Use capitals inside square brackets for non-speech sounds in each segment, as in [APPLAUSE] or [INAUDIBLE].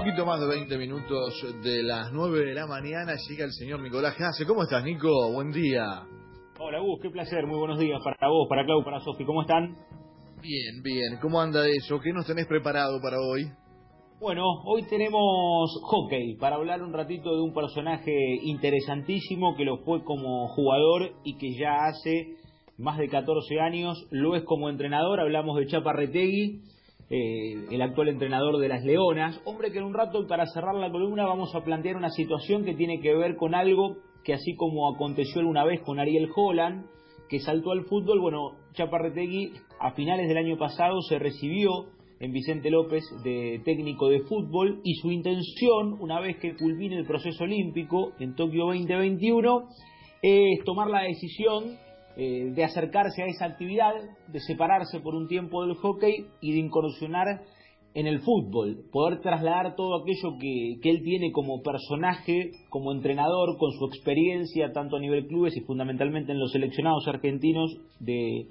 poquito más de 20 minutos de las 9 de la mañana llega el señor Nicolás Gase. ¿Cómo estás, Nico? Buen día. Hola, Gus, qué placer. Muy buenos días para vos, para Clau, para Sofi. ¿Cómo están? Bien, bien. ¿Cómo anda eso? ¿Qué nos tenés preparado para hoy? Bueno, hoy tenemos hockey para hablar un ratito de un personaje interesantísimo que lo fue como jugador y que ya hace más de 14 años lo es como entrenador. Hablamos de Chapa Retegui eh, el actual entrenador de las Leonas. Hombre que en un rato, para cerrar la columna, vamos a plantear una situación que tiene que ver con algo que así como aconteció alguna vez con Ariel Holland, que saltó al fútbol, bueno, Chaparretegui a finales del año pasado se recibió en Vicente López de técnico de fútbol y su intención, una vez que culmine el proceso olímpico en Tokio 2021, es tomar la decisión eh, de acercarse a esa actividad, de separarse por un tiempo del hockey y de incursionar en el fútbol, poder trasladar todo aquello que, que, él tiene como personaje, como entrenador, con su experiencia tanto a nivel clubes y fundamentalmente en los seleccionados argentinos de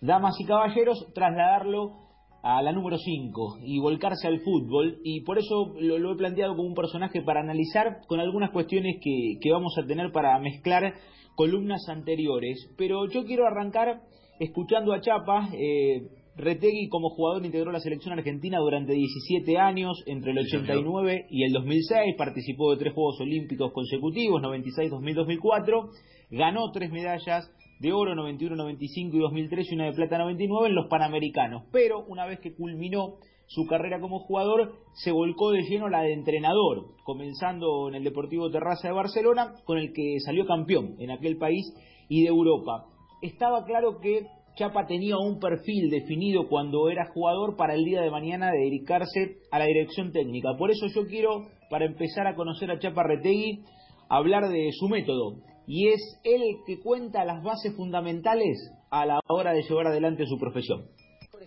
damas y caballeros, trasladarlo a la número 5 y volcarse al fútbol y por eso lo, lo, he planteado como un personaje para analizar con algunas cuestiones que, que vamos a tener para mezclar columnas anteriores, pero yo quiero arrancar escuchando a Chapa. Eh, Retegui como jugador integró la selección argentina durante 17 años, entre el 89 y el 2006, participó de tres Juegos Olímpicos consecutivos, 96, 2000, 2004, ganó tres medallas de oro 91, 95 y 2003 y una de plata 99 en los Panamericanos, pero una vez que culminó su carrera como jugador, se volcó de lleno la de entrenador, comenzando en el Deportivo Terraza de Barcelona, con el que salió campeón en aquel país y de Europa. Estaba claro que Chapa tenía un perfil definido cuando era jugador para el día de mañana de dedicarse a la dirección técnica. Por eso yo quiero, para empezar a conocer a Chapa Retegui, hablar de su método. Y es él el que cuenta las bases fundamentales a la hora de llevar adelante su profesión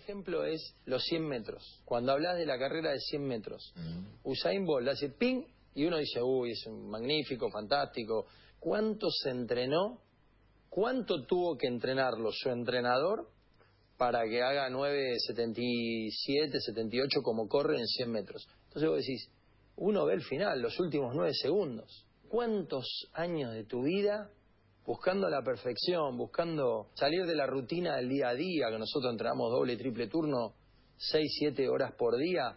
ejemplo es los 100 metros. Cuando hablas de la carrera de 100 metros, Usain Bolt hace ping y uno dice, uy, es magnífico, fantástico. ¿Cuánto se entrenó? ¿Cuánto tuvo que entrenarlo su entrenador para que haga 9.77, 78 como corre en 100 metros? Entonces vos decís, uno ve el final, los últimos 9 segundos. ¿Cuántos años de tu vida buscando la perfección, buscando salir de la rutina del día a día, que nosotros entrenamos doble triple turno, seis, siete horas por día,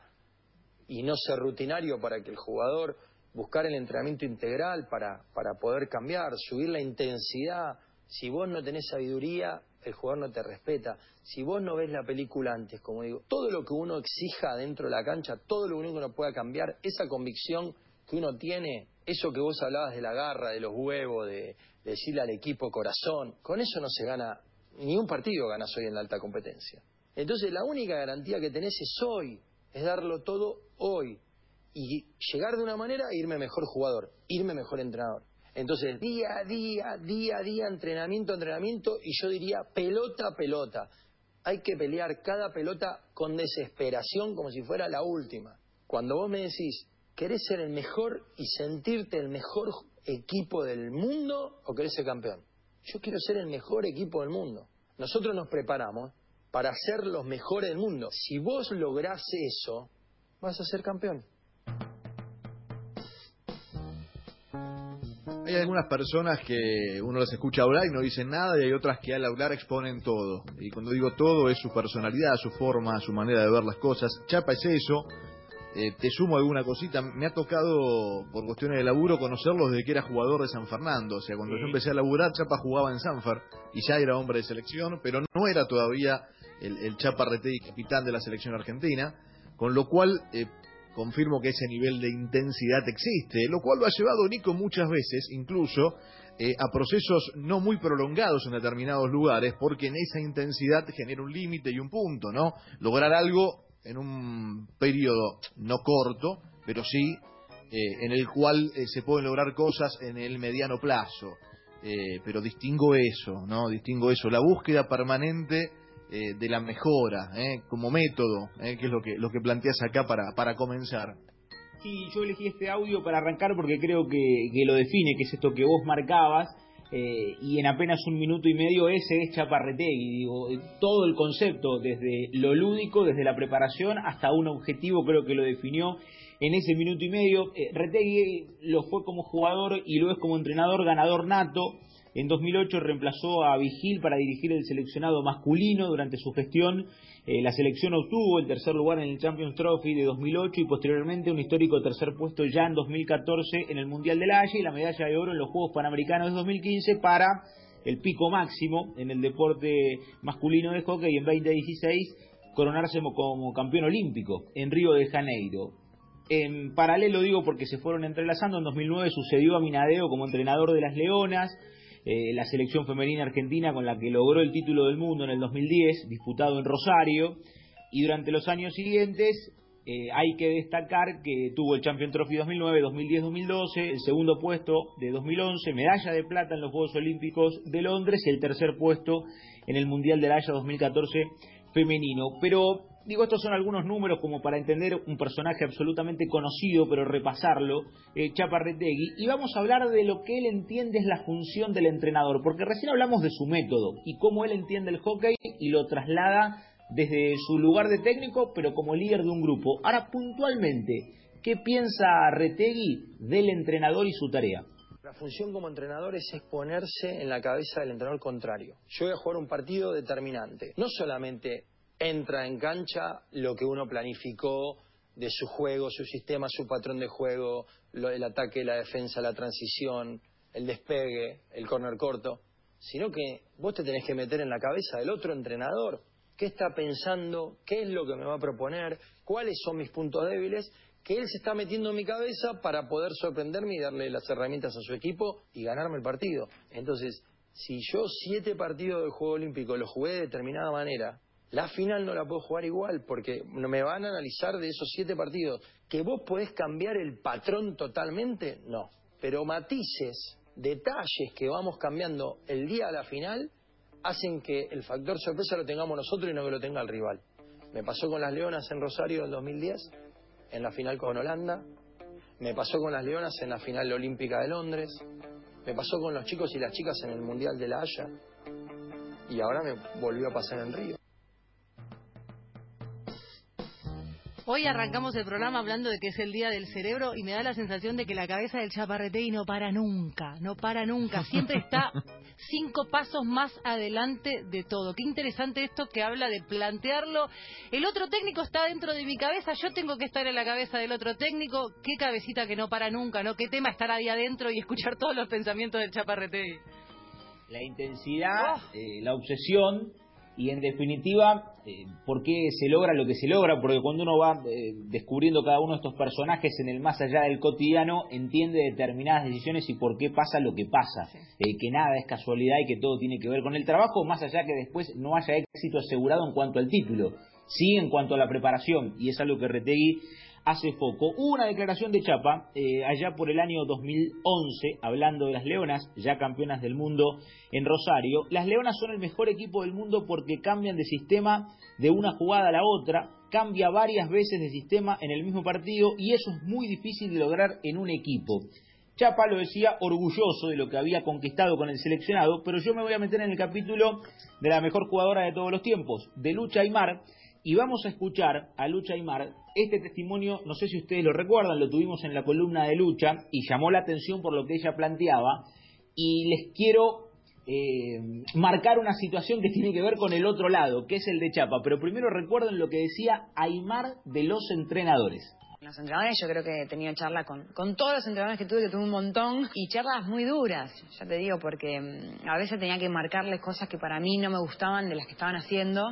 y no ser rutinario para que el jugador buscar el entrenamiento integral para, para poder cambiar, subir la intensidad. Si vos no tenés sabiduría, el jugador no te respeta. Si vos no ves la película antes, como digo, todo lo que uno exija dentro de la cancha, todo lo único que uno pueda cambiar, esa convicción que uno tiene, eso que vos hablabas de la garra, de los huevos, de, decirle al equipo corazón, con eso no se gana, ni un partido ganas hoy en la alta competencia. Entonces la única garantía que tenés es hoy, es darlo todo hoy. Y llegar de una manera e irme mejor jugador, irme mejor entrenador. Entonces, día a día, día a día, entrenamiento a entrenamiento, y yo diría pelota a pelota. Hay que pelear cada pelota con desesperación como si fuera la última. Cuando vos me decís, ¿querés ser el mejor y sentirte el mejor equipo del mundo o querés ser campeón? Yo quiero ser el mejor equipo del mundo. Nosotros nos preparamos para ser los mejores del mundo. Si vos lográs eso, vas a ser campeón. Hay algunas personas que uno las escucha hablar y no dicen nada y hay otras que al hablar exponen todo. Y cuando digo todo es su personalidad, su forma, su manera de ver las cosas. Chapa es eso, eh, te sumo alguna cosita, me ha tocado por cuestiones de laburo conocerlo desde que era jugador de San Fernando, o sea, cuando yo empecé a laburar, Chapa jugaba en Sanfar y ya era hombre de selección, pero no era todavía el, el Chapa Retegui capitán de la selección argentina, con lo cual eh, confirmo que ese nivel de intensidad existe, lo cual lo ha llevado Nico muchas veces, incluso eh, a procesos no muy prolongados en determinados lugares, porque en esa intensidad genera un límite y un punto, ¿no? Lograr algo en un periodo no corto, pero sí eh, en el cual eh, se pueden lograr cosas en el mediano plazo. Eh, pero distingo eso, ¿no? Distingo eso, la búsqueda permanente de la mejora, como método, que es lo que, lo que planteas acá para, para comenzar. Sí, yo elegí este audio para arrancar porque creo que, que lo define, que es esto que vos marcabas, eh, y en apenas un minuto y medio ese es Chaparretegui. Digo, todo el concepto, desde lo lúdico, desde la preparación hasta un objetivo, creo que lo definió en ese minuto y medio. Eh, Retegui lo fue como jugador y lo es como entrenador ganador nato. En 2008 reemplazó a Vigil para dirigir el seleccionado masculino durante su gestión. Eh, la selección obtuvo el tercer lugar en el Champions Trophy de 2008 y posteriormente un histórico tercer puesto ya en 2014 en el Mundial de la Haya y la medalla de oro en los Juegos Panamericanos de 2015 para el pico máximo en el deporte masculino de hockey y en 2016 coronarse como campeón olímpico en Río de Janeiro. En paralelo digo porque se fueron entrelazando, en 2009 sucedió a Minadeo como entrenador de las Leonas, eh, la selección femenina argentina con la que logró el título del mundo en el 2010, disputado en Rosario, y durante los años siguientes eh, hay que destacar que tuvo el Champion Trophy 2009, 2010, 2012, el segundo puesto de 2011, medalla de plata en los Juegos Olímpicos de Londres y el tercer puesto en el Mundial de la Haya 2014 femenino. Pero digo, estos son algunos números como para entender un personaje absolutamente conocido, pero repasarlo, eh, Chaparretegui, y vamos a hablar de lo que él entiende es la función del entrenador, porque recién hablamos de su método y cómo él entiende el hockey y lo traslada desde su lugar de técnico, pero como líder de un grupo. Ahora, puntualmente, ¿qué piensa Retegui del entrenador y su tarea? La función como entrenador es exponerse en la cabeza del entrenador contrario. Yo voy a jugar un partido determinante. No solamente entra en cancha lo que uno planificó de su juego, su sistema, su patrón de juego, el ataque, la defensa, la transición, el despegue, el corner corto, sino que vos te tenés que meter en la cabeza del otro entrenador. Qué está pensando, qué es lo que me va a proponer, cuáles son mis puntos débiles, que él se está metiendo en mi cabeza para poder sorprenderme y darle las herramientas a su equipo y ganarme el partido. Entonces, si yo siete partidos de Juego Olímpico los jugué de determinada manera, la final no la puedo jugar igual porque me van a analizar de esos siete partidos. ¿Que vos podés cambiar el patrón totalmente? No. Pero matices, detalles que vamos cambiando el día de la final, hacen que el factor sorpresa lo tengamos nosotros y no que lo tenga el rival. Me pasó con las Leonas en Rosario en 2010, en la final con Holanda. Me pasó con las Leonas en la final olímpica de Londres. Me pasó con los chicos y las chicas en el Mundial de la Haya. Y ahora me volvió a pasar en Río. Hoy arrancamos el programa hablando de que es el día del cerebro y me da la sensación de que la cabeza del chaparretegui no para nunca, no para nunca, siempre está [LAUGHS] cinco pasos más adelante de todo. Qué interesante esto que habla de plantearlo. El otro técnico está dentro de mi cabeza, yo tengo que estar en la cabeza del otro técnico. Qué cabecita que no para nunca, ¿no? Qué tema estar ahí adentro y escuchar todos los pensamientos del chaparretegui. La intensidad, oh. eh, la obsesión y en definitiva eh, por qué se logra lo que se logra, porque cuando uno va eh, descubriendo cada uno de estos personajes en el más allá del cotidiano, entiende determinadas decisiones y por qué pasa lo que pasa, eh, que nada es casualidad y que todo tiene que ver con el trabajo, más allá que después no haya éxito asegurado en cuanto al título, sí en cuanto a la preparación, y es algo que Retegui hace poco. Hubo una declaración de Chapa eh, allá por el año 2011, hablando de las Leonas, ya campeonas del mundo en Rosario. Las Leonas son el mejor equipo del mundo porque cambian de sistema de una jugada a la otra, cambia varias veces de sistema en el mismo partido y eso es muy difícil de lograr en un equipo. Chapa lo decía orgulloso de lo que había conquistado con el seleccionado, pero yo me voy a meter en el capítulo de la mejor jugadora de todos los tiempos, de Lucha Aymar, y vamos a escuchar a Lucha Aymar. Este testimonio, no sé si ustedes lo recuerdan, lo tuvimos en la columna de Lucha y llamó la atención por lo que ella planteaba. Y les quiero eh, marcar una situación que tiene que ver con el otro lado, que es el de Chapa. Pero primero recuerden lo que decía Aymar de los entrenadores. Los entrenadores, yo creo que he tenido charla con, con todos los entrenadores que tuve, que tuve un montón, y charlas muy duras, ya te digo, porque mm, a veces tenía que marcarles cosas que para mí no me gustaban de las que estaban haciendo,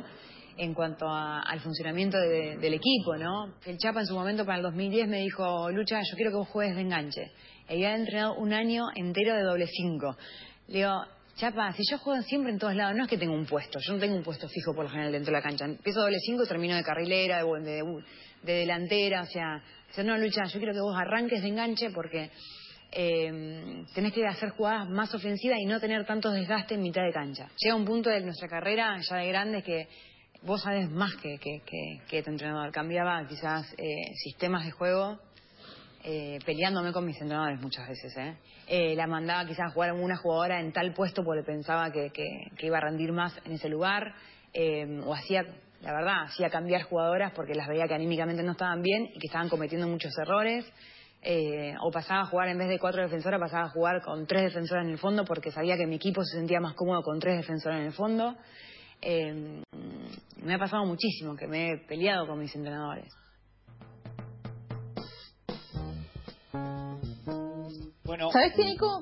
en cuanto al funcionamiento del equipo, ¿no? El Chapa en su momento para el 2010 me dijo, Lucha, yo quiero que vos juegues de enganche. Y había entrenado un año entero de doble cinco. Le digo, Chapa, si yo juego siempre en todos lados, no es que tengo un puesto, yo no tengo un puesto fijo por lo general dentro de la cancha. Empiezo doble cinco termino de carrilera, de, de, delantera, o sea, no, Lucha, yo quiero que vos arranques de enganche porque eh, tenés que hacer jugadas más ofensivas y no tener tantos desgastes en mitad de cancha. Llega un punto de nuestra carrera ya de grandes que vos sabés más que, que, que, tu entrenador. Cambiaba quizás eh, sistemas de juego eh, peleándome con mis entrenadores muchas veces. ¿eh? ¿eh? la mandaba quizás a jugar a una jugadora en tal puesto porque pensaba que, iba a rendir más en ese lugar. o hacía la verdad, hacía cambiar jugadoras porque las veía que anímicamente no estaban bien y que estaban cometiendo muchos errores. Eh, o pasaba a jugar en vez de cuatro defensoras, pasaba a jugar con tres defensoras en el fondo porque sabía que mi equipo se sentía más cómodo con tres defensoras en el fondo. Me ha pasado muchísimo que me he peleado con mis entrenadores. Bueno, ¿sabes qué, Nico?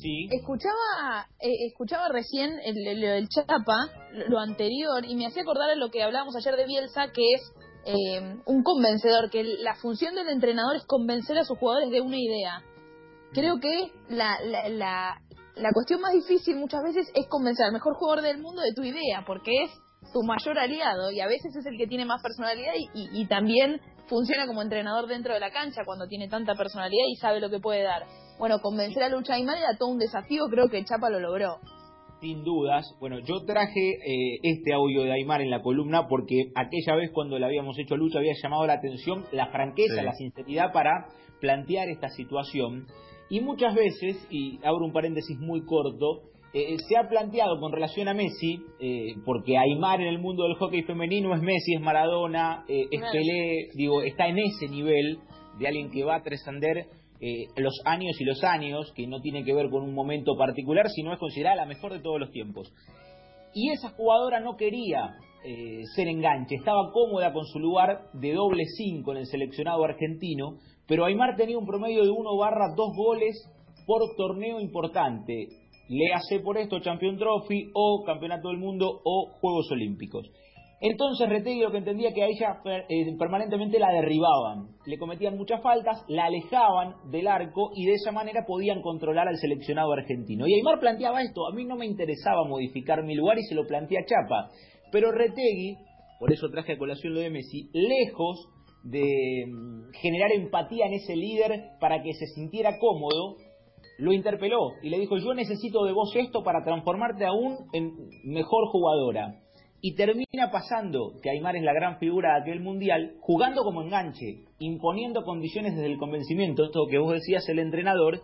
Sí. Escuchaba, eh, escuchaba recién el, el, el, Chapa, lo anterior, y me hacía acordar a lo que hablábamos ayer de Bielsa, que es eh, un convencedor, que la función del entrenador es convencer a sus jugadores de una idea. Creo que la, la, la, la cuestión más difícil muchas veces es convencer al mejor jugador del mundo de tu idea, porque es tu mayor aliado y a veces es el que tiene más personalidad y, y, y también funciona como entrenador dentro de la cancha cuando tiene tanta personalidad y sabe lo que puede dar. Bueno, convencer a Lucha Aymar era todo un desafío, creo que Chapa lo logró. Sin dudas. Bueno, yo traje eh, este audio de Aymar en la columna porque aquella vez cuando le habíamos hecho a Lucha había llamado la atención la franqueza, sí. la sinceridad para plantear esta situación. Y muchas veces, y abro un paréntesis muy corto, eh, se ha planteado con relación a Messi, eh, porque Aymar en el mundo del hockey femenino es Messi, es Maradona, eh, es Pelé, digo, está en ese nivel de alguien que va a trascender eh, los años y los años, que no tiene que ver con un momento particular, sino es considerada la mejor de todos los tiempos. Y esa jugadora no quería eh, ser enganche, estaba cómoda con su lugar de doble 5 en el seleccionado argentino, pero Aymar tenía un promedio de 1 barra 2 goles por torneo importante. Le hace por esto Champion Trophy o Campeonato del Mundo o Juegos Olímpicos. Entonces Retegui lo que entendía que a ella eh, permanentemente la derribaban, le cometían muchas faltas, la alejaban del arco y de esa manera podían controlar al seleccionado argentino. Y Aymar planteaba esto, a mí no me interesaba modificar mi lugar y se lo plantea Chapa, pero Retegui, por eso traje a colación lo de Messi, lejos de mm, generar empatía en ese líder para que se sintiera cómodo, lo interpeló y le dijo, yo necesito de vos esto para transformarte aún en mejor jugadora y termina pasando que Aymar es la gran figura de aquel mundial, jugando como enganche, imponiendo condiciones desde el convencimiento, esto que vos decías el entrenador,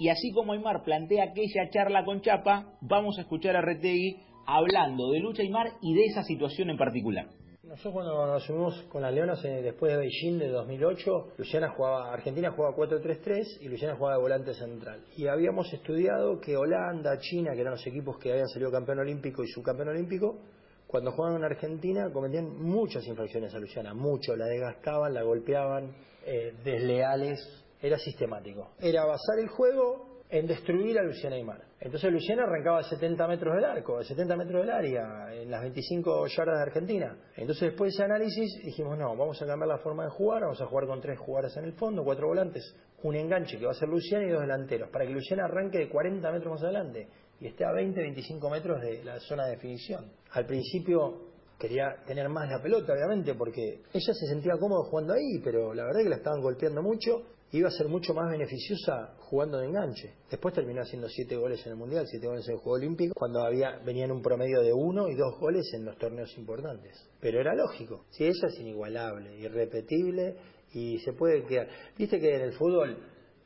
y así como Aymar plantea aquella charla con Chapa, vamos a escuchar a Retegui hablando de Lucha Aymar y de esa situación en particular. Nosotros cuando nos subimos con las Leonas eh, después de Beijing de 2008, Luciana jugaba, Argentina jugaba 4-3-3 y Luciana jugaba de volante central. Y habíamos estudiado que Holanda, China, que eran los equipos que habían salido campeón olímpico y subcampeón olímpico, cuando jugaban en Argentina cometían muchas infracciones a Luciana, mucho, la desgastaban, la golpeaban, eh, desleales, era sistemático. Era basar el juego en destruir a Luciana Aymar. Entonces Luciana arrancaba a 70 metros del arco, a 70 metros del área, en las 25 yardas de Argentina. Entonces después de ese análisis dijimos, no, vamos a cambiar la forma de jugar, vamos a jugar con tres jugadoras en el fondo, cuatro volantes, un enganche que va a ser Luciana y dos delanteros, para que Luciana arranque de 40 metros más adelante y esté a 20, 25 metros de la zona de definición. Al principio quería tener más la pelota, obviamente, porque ella se sentía cómoda jugando ahí, pero la verdad es que la estaban golpeando mucho iba a ser mucho más beneficiosa jugando de enganche. Después terminó haciendo siete goles en el Mundial, siete goles en el Juego Olímpico, cuando había, venían un promedio de uno y dos goles en los torneos importantes. Pero era lógico, si ella es inigualable, irrepetible y se puede quedar. Viste que en el fútbol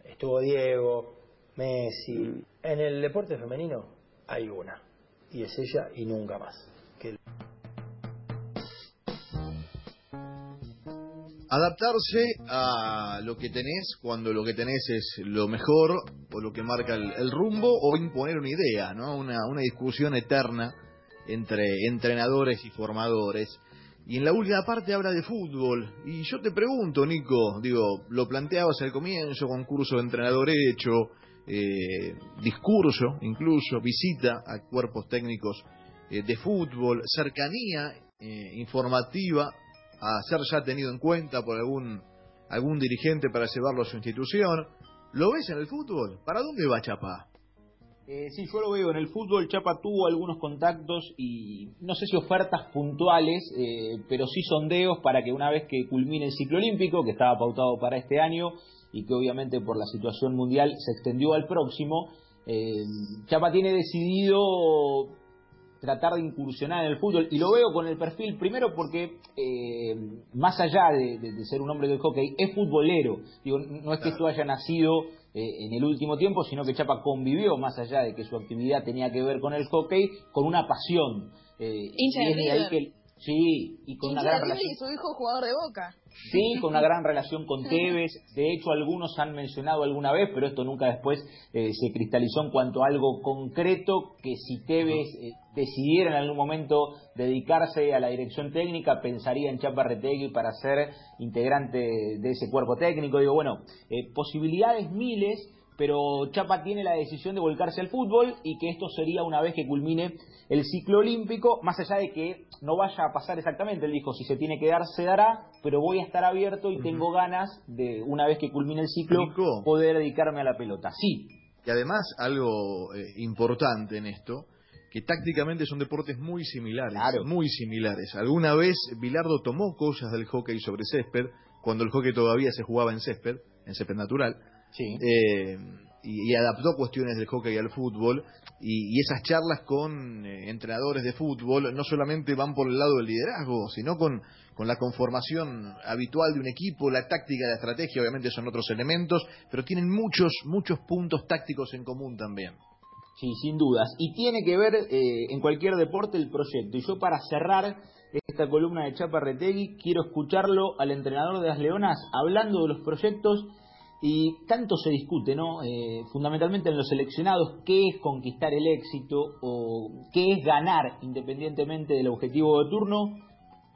estuvo Diego, Messi, en el deporte femenino hay una, y es ella y nunca más. Adaptarse a lo que tenés cuando lo que tenés es lo mejor o lo que marca el, rumbo o imponer una idea, ¿no? Una, una, discusión eterna entre entrenadores y formadores. Y en la última parte habla de fútbol. Y yo te pregunto, Nico, digo, lo planteabas al comienzo con curso de entrenador hecho, eh, discurso incluso, visita a cuerpos técnicos eh, de fútbol, cercanía eh, informativa a ser ya tenido en cuenta por algún algún dirigente para llevarlo a su institución. ¿Lo ves en el fútbol? ¿Para dónde va Chapa? Eh, sí, yo lo veo. En el fútbol Chapa tuvo algunos contactos y no sé si ofertas puntuales, eh, pero sí sondeos para que una vez que culmine el ciclo olímpico, que estaba pautado para este año y que obviamente por la situación mundial se extendió al próximo, eh, Chapa tiene decidido tratar de incursionar en el fútbol. Y lo veo con el perfil primero porque eh, más allá de, de, de, ser un hombre del hockey es futbolero. Digo no es que esto haya nacido eh, en el último tiempo sino que Chapa convivió más allá de que su actividad tenía que ver con el hockey con una pasión eh, y es de ahí que Sí, y con una gran relación. su hijo jugador de Boca. Sí, con una gran relación con [LAUGHS] Tevez. De hecho, algunos han mencionado alguna vez, pero esto nunca después eh, se cristalizó en cuanto a algo concreto, que si Tevez eh, decidiera en algún momento dedicarse a la dirección técnica, pensaría en Chaparretegui para ser integrante de ese cuerpo técnico. Digo, bueno, eh, posibilidades miles, pero Chapa tiene la decisión de volcarse al fútbol y que esto sería una vez que culmine el ciclo olímpico, más allá de que no vaya a pasar exactamente, él dijo, si se tiene que dar, se dará, pero voy a estar abierto y tengo ganas de, una vez que culmine el ciclo, poder dedicarme a la pelota. Sí. Y además, algo eh, importante en esto, que tácticamente son deportes muy similares, muy similares. Alguna vez Bilardo tomó cosas del hockey sobre césped, cuando el hockey todavía se jugaba en césped, en césped natural, sí. Eh, y, adaptó cuestiones del hockey al fútbol, y, esas charlas con eh, entrenadores de fútbol no solamente van por el lado del liderazgo, sino con, con la conformación habitual de un equipo, la táctica, la estrategia, obviamente son otros elementos, pero tienen muchos, muchos puntos tácticos en común también. Sí, sin dudas. Y tiene que ver eh, en cualquier deporte el proyecto. Y yo para cerrar esta columna de Chapa Retegui quiero escucharlo al entrenador de las Leonas hablando de los proyectos y tanto se discute, ¿no? Eh, fundamentalmente en los seleccionados, qué es conquistar el éxito o qué es ganar independientemente del objetivo de turno.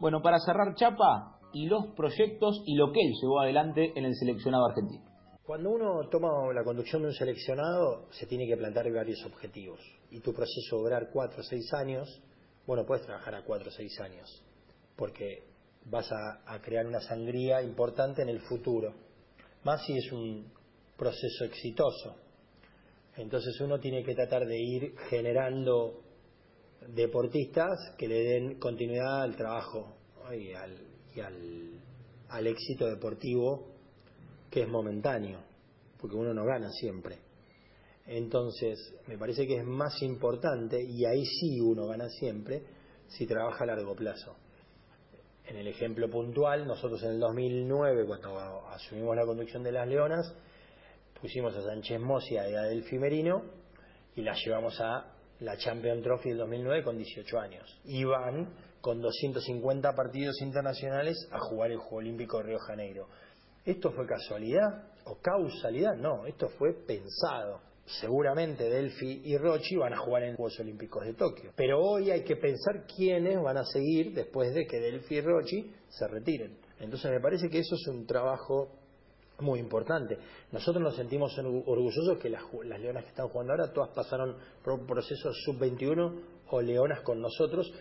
Bueno, para cerrar Chapa y los proyectos y lo que él llevó adelante en el seleccionado argentino. Cuando uno toma la conducción de un seleccionado, se tiene que plantear varios objetivos. Y tu proceso de durar cuatro o seis años, bueno, puedes trabajar a cuatro o seis años, porque vas a crear una sangría importante en el futuro más si es un proceso exitoso. Entonces uno tiene que tratar de ir generando deportistas que le den continuidad al trabajo y, al, al éxito deportivo que es momentáneo, porque uno no gana siempre. Entonces, me parece que es más importante, y ahí sí uno gana siempre, si trabaja a largo plazo. En el ejemplo puntual, nosotros en el 2009, cuando asumimos la conducción de las Leonas, pusimos a Sánchez Mosia y a Delfi Merino y la llevamos a la Champion Trophy del 2009 con 18 años. Iban con 250 partidos internacionales a jugar el Juego Olímpico de Río Janeiro. ¿Esto fue casualidad o causalidad? No, esto fue pensado seguramente Delphi y Rochi van a jugar en Juegos Olímpicos de Tokio. Pero hoy hay que pensar quiénes van a seguir después de que Delphi y Rochi se retiren. Entonces me parece que eso es un trabajo muy importante. Nosotros nos sentimos orgullosos que las, las leonas que están jugando ahora todas pasaron por un proceso sub-21 o leonas con nosotros.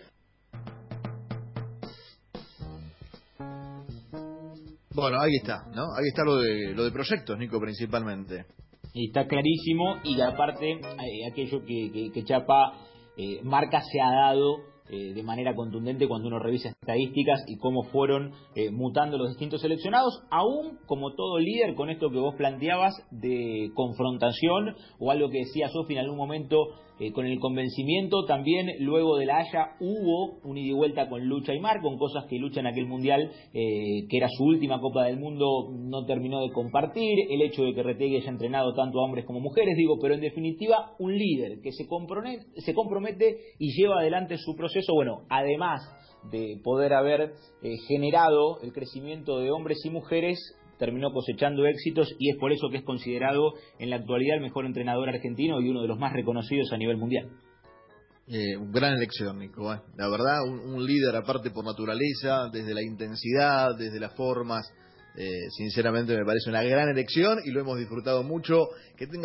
Bueno, ahí está, ¿no? Ahí está lo de, lo de proyectos, Nico, principalmente. Está clarísimo y aparte eh, aquello que, que, Chapa eh, marca se ha dado eh, de manera contundente cuando uno revisa estadísticas y cómo fueron eh, mutando los distintos seleccionados, aún como todo líder con esto que vos planteabas de confrontación o algo que decía Sofi en algún momento eh, con el convencimiento, también luego de la Haya hubo un ida y vuelta con Lucha y Mar, con cosas que Lucha en aquel mundial, que era su última Copa del Mundo, no terminó de compartir, el hecho de que Retegui haya entrenado tanto a hombres como mujeres, digo, pero en definitiva un líder que se compromete, se compromete y lleva adelante su proceso. Eso, bueno, además de poder haber eh, generado el crecimiento de hombres y mujeres, terminó cosechando éxitos y es por eso que es considerado en la actualidad el mejor entrenador argentino y uno de los más reconocidos a nivel mundial. Eh, gran elección, Nico. ¿eh? La verdad, un, líder aparte por naturaleza, desde la intensidad, desde las formas. sinceramente me parece una gran elección y lo hemos disfrutado mucho. Que tengas